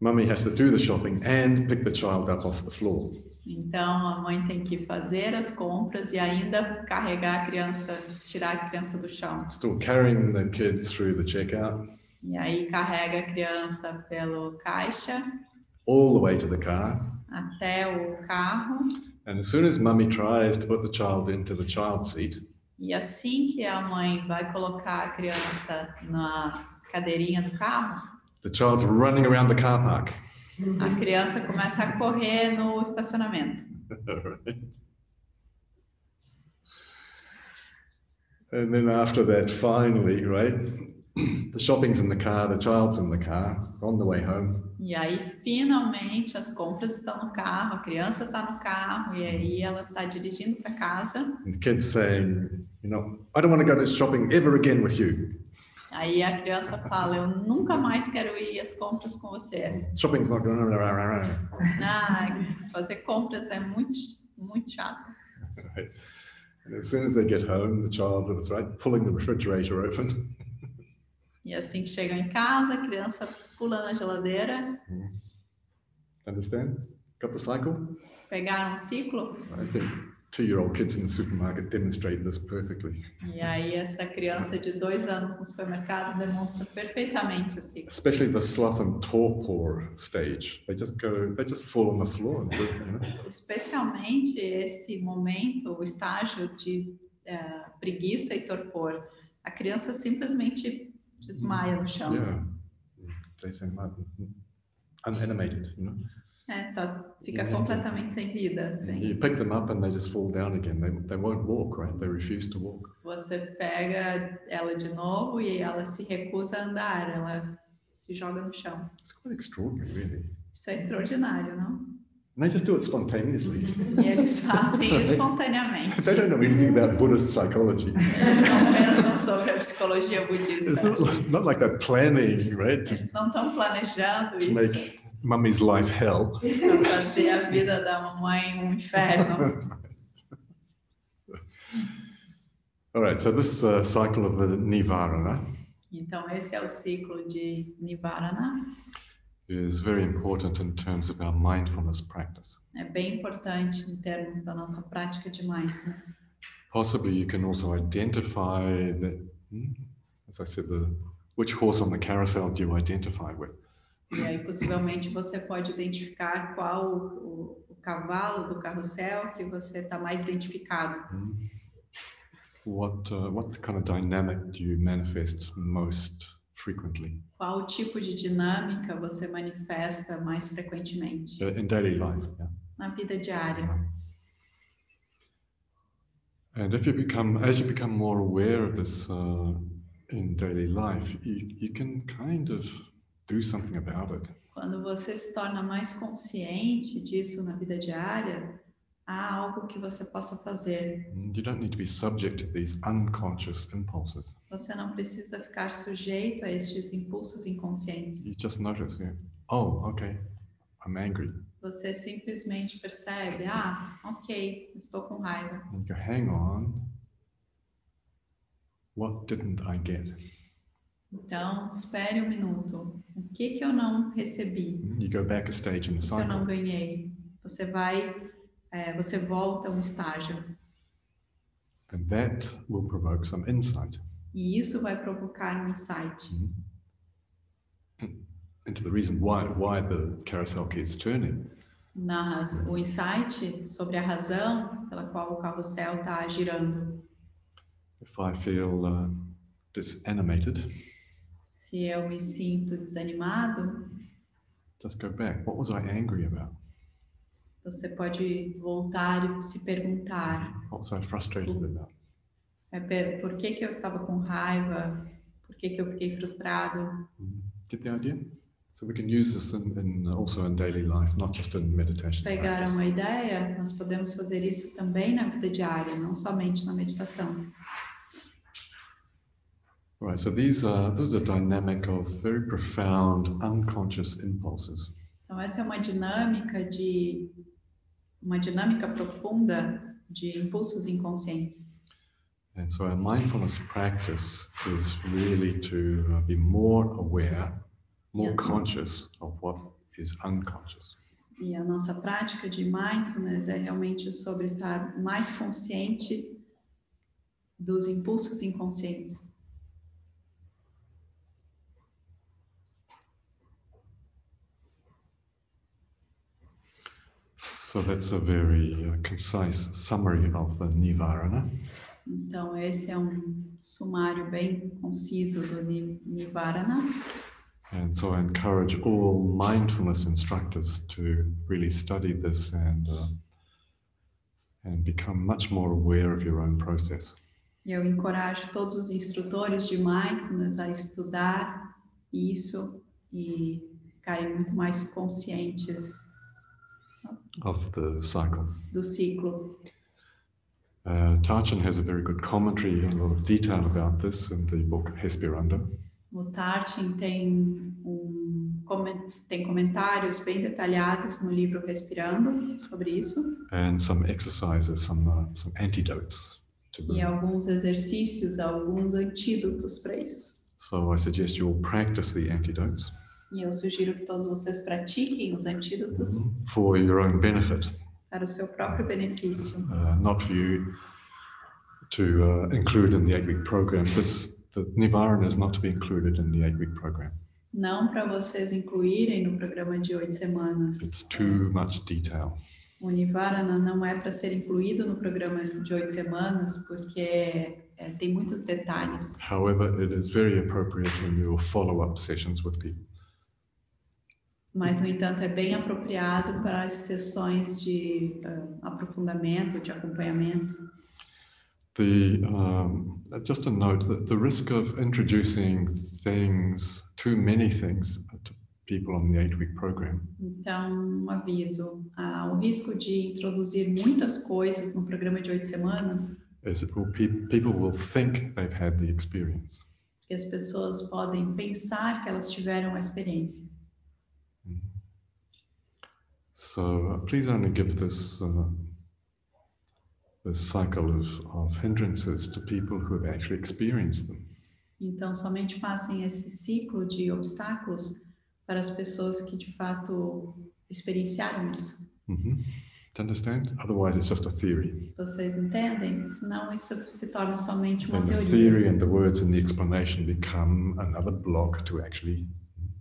mummy has to do the shopping and pick the child up off the floor. Então, a mãe tem que fazer as compras e ainda carregar a criança, tirar a criança do chão. Still carrying the kid through the checkout, E aí, carrega a criança pelo caixa all the way to the car. até o carro. And as soon as mummy tries to put the child into the child seat, E assim que a mãe vai colocar a criança na cadeirinha do carro, the child's running around the car park. a criança começa a correr no estacionamento. Right. And then after that, finally, right, the shopping's in the car, the child's in the car, on the way home. E aí, finalmente, as compras estão no carro, a criança está no carro, e aí mm. ela está dirigindo para casa. And the kid's saying, you know, I don't want to go to shopping ever again with you. Aí a criança fala: Eu nunca mais quero ir às compras com você. Shopping's not going. Ah, fazer compras é muito, muito chato. Right. And as soon as they get home, the child was right pulling the refrigerator open. E assim que chegam em casa, a criança pula na geladeira. Understand? Got the cycle? Pegaram um ciclo? I think two-year-old kids in the supermarket demonstrate this perfectly. E aí essa criança de dois anos no supermercado demonstra perfeitamente o ciclo. Especially the sloth and torpor stage. They just go, they just fall on the floor. And, do you know? Especialmente esse momento, o estágio de eh, preguiça e torpor. A criança simplesmente desmaia no chão. Yeah. They "Mum, unanimated, you know. É, tá, fica Yeah. completamente sem vida. Assim. You pick them up and they just fall down again. They, they won't walk, right? They refuse to walk. Você pega ela de novo e ela se recusa a andar, ela se joga no chão. It's quite extraordinary, really. Isso é extraordinário, não? And they just do it spontaneously. E eles fazem espontaneamente. they don't know anything about Buddhist psychology. Eles não pensam sobre a psicologia It's budista. not, not like they're planning, right, Eles não estão planejando to isso make mummy's life hell. fazer a vida da mamãe um inferno. All right, so this uh, cycle of the Nivarana Então, esse é o ciclo de Nivarana. is very important in terms of our mindfulness practice. É bem importante em termos da nossa prática de mindfulness. Possibly you can also identify the, hmm, as I said, the which horse on the carousel do you identify with? E aí, possivelmente, você pode identificar qual o, o, cavalo do carrossel que você está mais identificado. Hmm. What uh, what kind of dynamic do you manifest most frequently Qual tipo de dinâmica você manifesta mais frequentemente Uh, in daily life? Yeah. na vida diária? And if you become, as you become more aware of this uh, in daily life, you, you can kind of do something about it. Quando você se torna mais consciente disso na vida diária, há algo que você possa fazer. You don't need to be subject to these unconscious impulses. Você não precisa ficar sujeito a estes impulsos inconscientes. You just notice, yeah. Oh, okay, I'm angry. Você simplesmente percebe, ah, ok, estou com raiva. And you go, hang on. What didn't I get? Então, espere um minuto. O que que eu não recebi? You go back a stage in the O que eu não cycle. ganhei? Você vai, é, você volta um estágio. And that will provoke some insight E isso vai provocar um insight into the reason why, why the carousel keeps turning. na raz- o insight sobre a razão pela qual o carrossel está girando. If I feel uh, disanimated, Se eu me sinto desanimado, just go back. What was I angry about? você pode voltar e se perguntar: What was I frustrated about? é, por que que eu estava com raiva? Por que que eu fiquei frustrado? Get the idea? So we can use this in, in also in daily life, not just in meditation. Pegaram practice. uma ideia? Nós podemos fazer isso também na vida diária, não somente na meditação. Right. So these are this is a dynamic of very profound unconscious impulses. Então essa é uma dinâmica de uma dinâmica profunda de impulsos inconscientes. And so our mindfulness practice is really to uh, be more aware, more conscious of what is unconscious. E a nossa prática de mindfulness é realmente sobre estar mais consciente dos impulsos inconscientes. So that's a very uh, concise summary of the Nivarana. Então esse é um sumário bem conciso do Nivarana. And so I encourage all mindfulness instructors to really study this and uh, and become much more aware of your own process. Eu encorajo todos os instrutores de mindfulness a estudar isso e ficarem muito mais conscientes Of the cycle. do ciclo. Uh, Tarchin has a very good commentary and a lot of detail about this in the book Hesperanda. O Tartin tem, um, tem comentários bem detalhados no livro Respirando sobre isso and some exercises, some uh, some antidotes to e alguns exercícios, alguns antídotos para isso. So I suggest you all practice the antidotes E eu sugiro que todos vocês pratiquem os antídotos for your own benefit, para o seu próprio benefício. uh, not for you to uh, include in the eight-week program. This the Nivarana is not to be included in the eight-week program. Não para vocês incluírem no programa de oito semanas. It's too much detail. O Nivarana não é para ser incluído no programa de oito semanas, porque é, tem muitos detalhes. However, it is very appropriate in your follow-up sessions with people. Mas, no entanto, é bem apropriado para as sessões de ah, aprofundamento, de acompanhamento. The um, just a note that the risk of introducing things, too many things, to people on the eight-week program Então, um aviso: ah, o risco de introduzir muitas coisas no programa de oito semanas, is it will pe- people will think they've had the experience. que as pessoas podem pensar que elas tiveram a experiência. So uh, please only give this uh, this cycle of, of hindrances to people who have actually experienced them. Então, somente passem esse ciclo de obstáculos para as pessoas que de fato experienciaram isso. hmm Do you understand? Otherwise, it's just a theory. Vocês entendem? Senão isso se torna somente uma Then the theory and the words in the explanation become another block to actually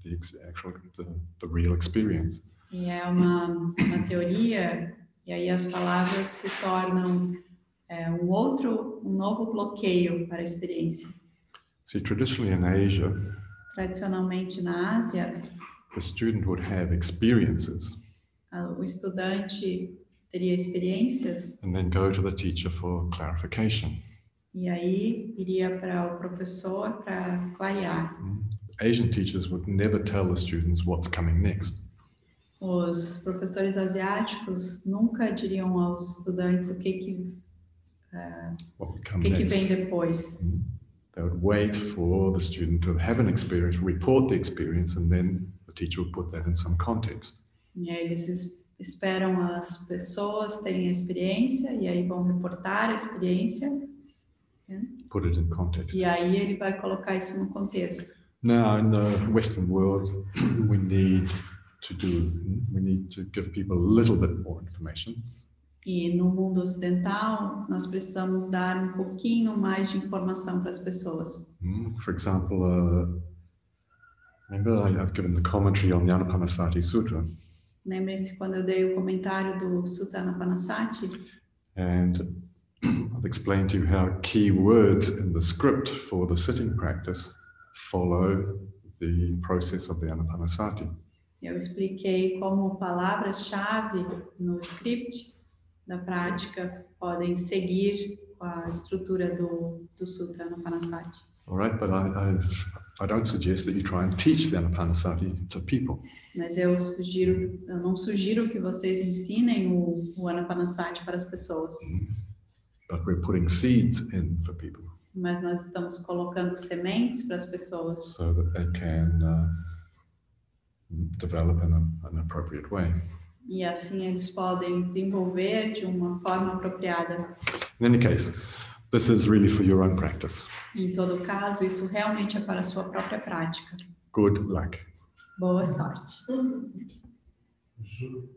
the actual the, the real experience. E é uma, uma teoria, e aí as palavras se tornam é, um outro, um novo bloqueio para a experiência. See, traditionally in Asia, Tradicionalmente na Ásia, the student would have experiences o estudante teria experiências and then go to the teacher for clarification. e aí iria para o professor para clarear. Asian teachers would never tell the students what's coming next. Os professores asiáticos nunca diriam aos estudantes o que que, would o que, que vem depois. They would wait for the student to have an experience, report the experience, and then the teacher would put that in some context. E aí eles es- esperam as pessoas terem a experiência e aí vão reportar a experiência Put it in context. e aí ele vai colocar isso no contexto. Now, in the Western world, we need to do, we need to give people a little bit more information. E no mundo ocidental, nós precisamos dar um pouquinho mais de informação para as pessoas. Mm, For example, uh, remember I, I've given the commentary on the Anapanasati Sutra, Lembrem-se quando eu dei o comentário do Sutta Anapanasati, and I've explained to you how key words in the script for the sitting practice follow the process of the Anapanasati. Eu expliquei como palavras-chave no script da prática podem seguir a estrutura do, do Sutra Anapanasati. All right, but I, I've, I don't suggest that you try and teach the Anapanasati to people. Mas eu sugiro, eu não sugiro que vocês ensinem o, o Anapanasati para as pessoas, but we're putting seeds in for people mas nós estamos colocando sementes para as pessoas so that they can uh, develop in a, an appropriate way. e assim eles podem desenvolver de uma forma apropriada. In any case, this is really for your own practice. Em todo caso, isso realmente é para a sua própria prática. Good luck. Boa sorte. Ju,